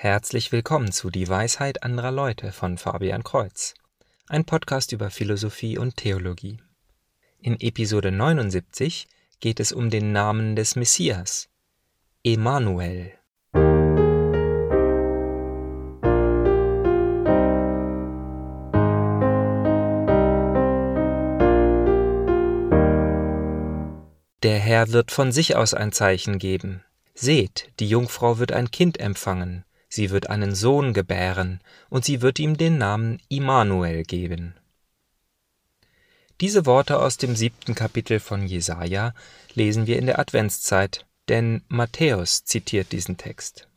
Herzlich willkommen zu Die Weisheit anderer Leute von Fabian Kreuz, ein Podcast über Philosophie und Theologie. In Episode 79 geht es um den Namen des Messias, Emanuel. Der Herr wird von sich aus ein Zeichen geben. Seht, die Jungfrau wird ein Kind empfangen sie wird einen Sohn gebären, und sie wird ihm den Namen Immanuel geben. Diese Worte aus dem siebten Kapitel von Jesaja lesen wir in der Adventszeit, denn Matthäus zitiert diesen Text.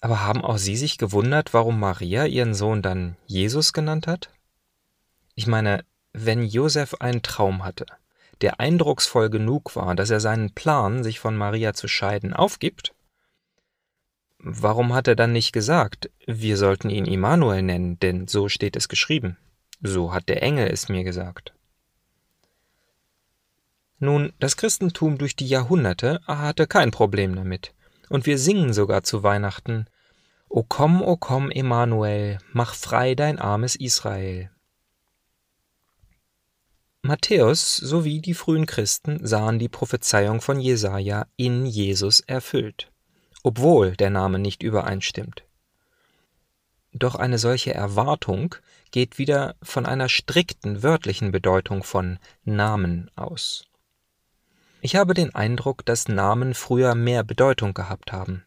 Aber haben auch Sie sich gewundert, warum Maria ihren Sohn dann Jesus genannt hat? Ich meine, wenn Josef einen Traum hatte, der eindrucksvoll genug war, dass er seinen Plan, sich von Maria zu scheiden, aufgibt, Warum hat er dann nicht gesagt, wir sollten ihn Immanuel nennen, denn so steht es geschrieben? So hat der Engel es mir gesagt. Nun, das Christentum durch die Jahrhunderte hatte kein Problem damit. Und wir singen sogar zu Weihnachten O komm, o komm, Emmanuel, mach frei dein armes Israel. Matthäus sowie die frühen Christen sahen die Prophezeiung von Jesaja in Jesus erfüllt obwohl der Name nicht übereinstimmt. Doch eine solche Erwartung geht wieder von einer strikten wörtlichen Bedeutung von Namen aus. Ich habe den Eindruck, dass Namen früher mehr Bedeutung gehabt haben.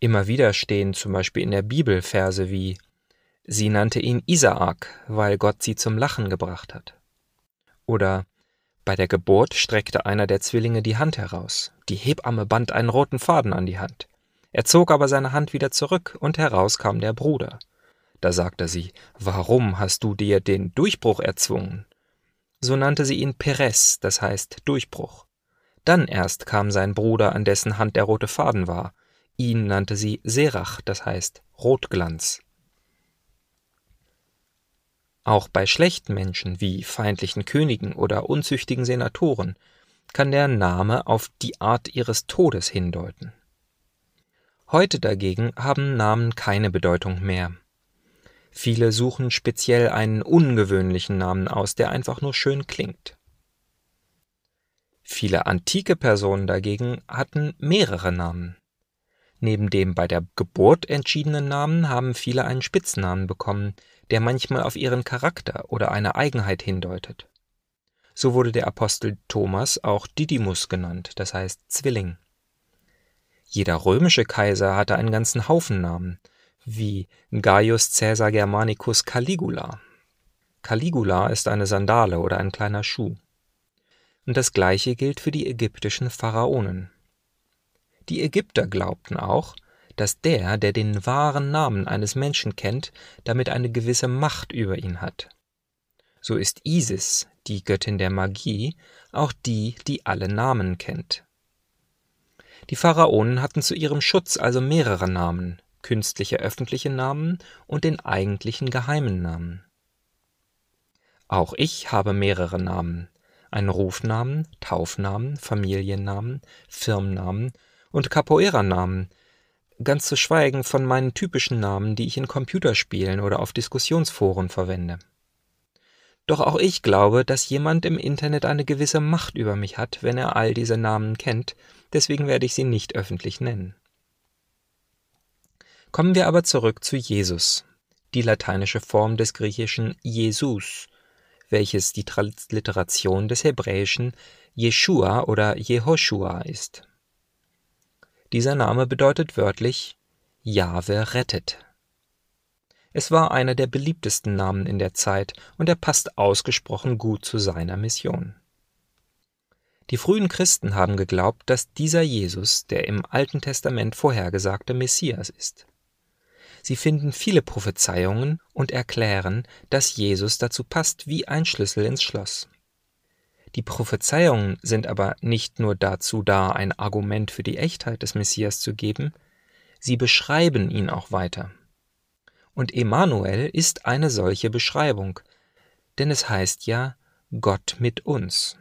Immer wieder stehen zum Beispiel in der Bibel Verse wie Sie nannte ihn Isaak, weil Gott sie zum Lachen gebracht hat. Oder bei der Geburt streckte einer der Zwillinge die Hand heraus. Die Hebamme band einen roten Faden an die Hand. Er zog aber seine Hand wieder zurück, und heraus kam der Bruder. Da sagte sie, Warum hast du dir den Durchbruch erzwungen? So nannte sie ihn Perez, das heißt Durchbruch. Dann erst kam sein Bruder, an dessen Hand der rote Faden war. Ihn nannte sie Serach, das heißt Rotglanz. Auch bei schlechten Menschen wie feindlichen Königen oder unzüchtigen Senatoren kann der Name auf die Art ihres Todes hindeuten. Heute dagegen haben Namen keine Bedeutung mehr. Viele suchen speziell einen ungewöhnlichen Namen aus, der einfach nur schön klingt. Viele antike Personen dagegen hatten mehrere Namen. Neben dem bei der Geburt entschiedenen Namen haben viele einen Spitznamen bekommen, der manchmal auf ihren Charakter oder eine Eigenheit hindeutet. So wurde der Apostel Thomas auch Didymus genannt, das heißt Zwilling. Jeder römische Kaiser hatte einen ganzen Haufen Namen, wie Gaius Caesar Germanicus Caligula. Caligula ist eine Sandale oder ein kleiner Schuh. Und das gleiche gilt für die ägyptischen Pharaonen. Die Ägypter glaubten auch, dass der, der den wahren Namen eines Menschen kennt, damit eine gewisse Macht über ihn hat. So ist Isis, die Göttin der Magie, auch die, die alle Namen kennt. Die Pharaonen hatten zu ihrem Schutz also mehrere Namen, künstliche öffentliche Namen und den eigentlichen geheimen Namen. Auch ich habe mehrere Namen, einen Rufnamen, Taufnamen, Familiennamen, Firmennamen und Capoeira-Namen, ganz zu schweigen von meinen typischen Namen, die ich in Computerspielen oder auf Diskussionsforen verwende. Doch auch ich glaube, dass jemand im Internet eine gewisse Macht über mich hat, wenn er all diese Namen kennt, deswegen werde ich sie nicht öffentlich nennen. Kommen wir aber zurück zu Jesus, die lateinische Form des griechischen Jesus, welches die Transliteration des hebräischen Jeshua oder Jehoshua ist. Dieser Name bedeutet wörtlich Jahwe rettet. Es war einer der beliebtesten Namen in der Zeit und er passt ausgesprochen gut zu seiner Mission. Die frühen Christen haben geglaubt, dass dieser Jesus der im Alten Testament vorhergesagte Messias ist. Sie finden viele Prophezeiungen und erklären, dass Jesus dazu passt wie ein Schlüssel ins Schloss. Die Prophezeiungen sind aber nicht nur dazu da, ein Argument für die Echtheit des Messias zu geben, sie beschreiben ihn auch weiter. Und Emanuel ist eine solche Beschreibung, denn es heißt ja Gott mit uns.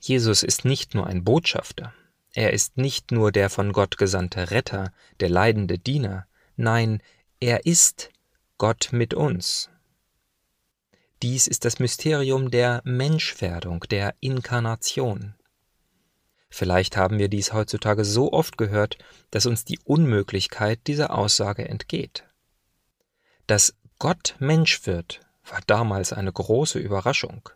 Jesus ist nicht nur ein Botschafter, Er ist nicht nur der von Gott gesandte Retter, der leidende Diener, nein, er ist Gott mit uns. Dies ist das Mysterium der Menschwerdung, der Inkarnation. Vielleicht haben wir dies heutzutage so oft gehört, dass uns die Unmöglichkeit dieser Aussage entgeht. Dass Gott Mensch wird, war damals eine große Überraschung.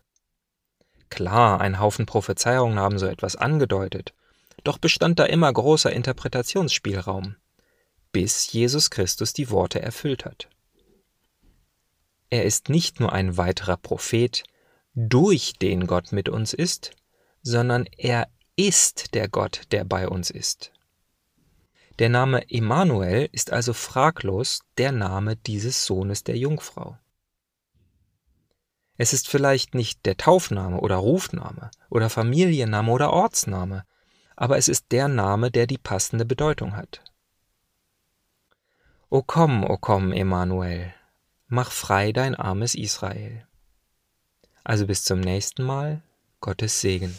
Klar, ein Haufen Prophezeiungen haben so etwas angedeutet, doch bestand da immer großer Interpretationsspielraum, bis Jesus Christus die Worte erfüllt hat. Er ist nicht nur ein weiterer Prophet, durch den Gott mit uns ist, sondern er ist der Gott, der bei uns ist. Der Name Emmanuel ist also fraglos der Name dieses Sohnes der Jungfrau. Es ist vielleicht nicht der Taufname oder Rufname oder Familienname oder Ortsname, aber es ist der Name, der die passende Bedeutung hat. O komm, o komm, Emanuel, mach frei dein armes Israel. Also bis zum nächsten Mal, Gottes Segen.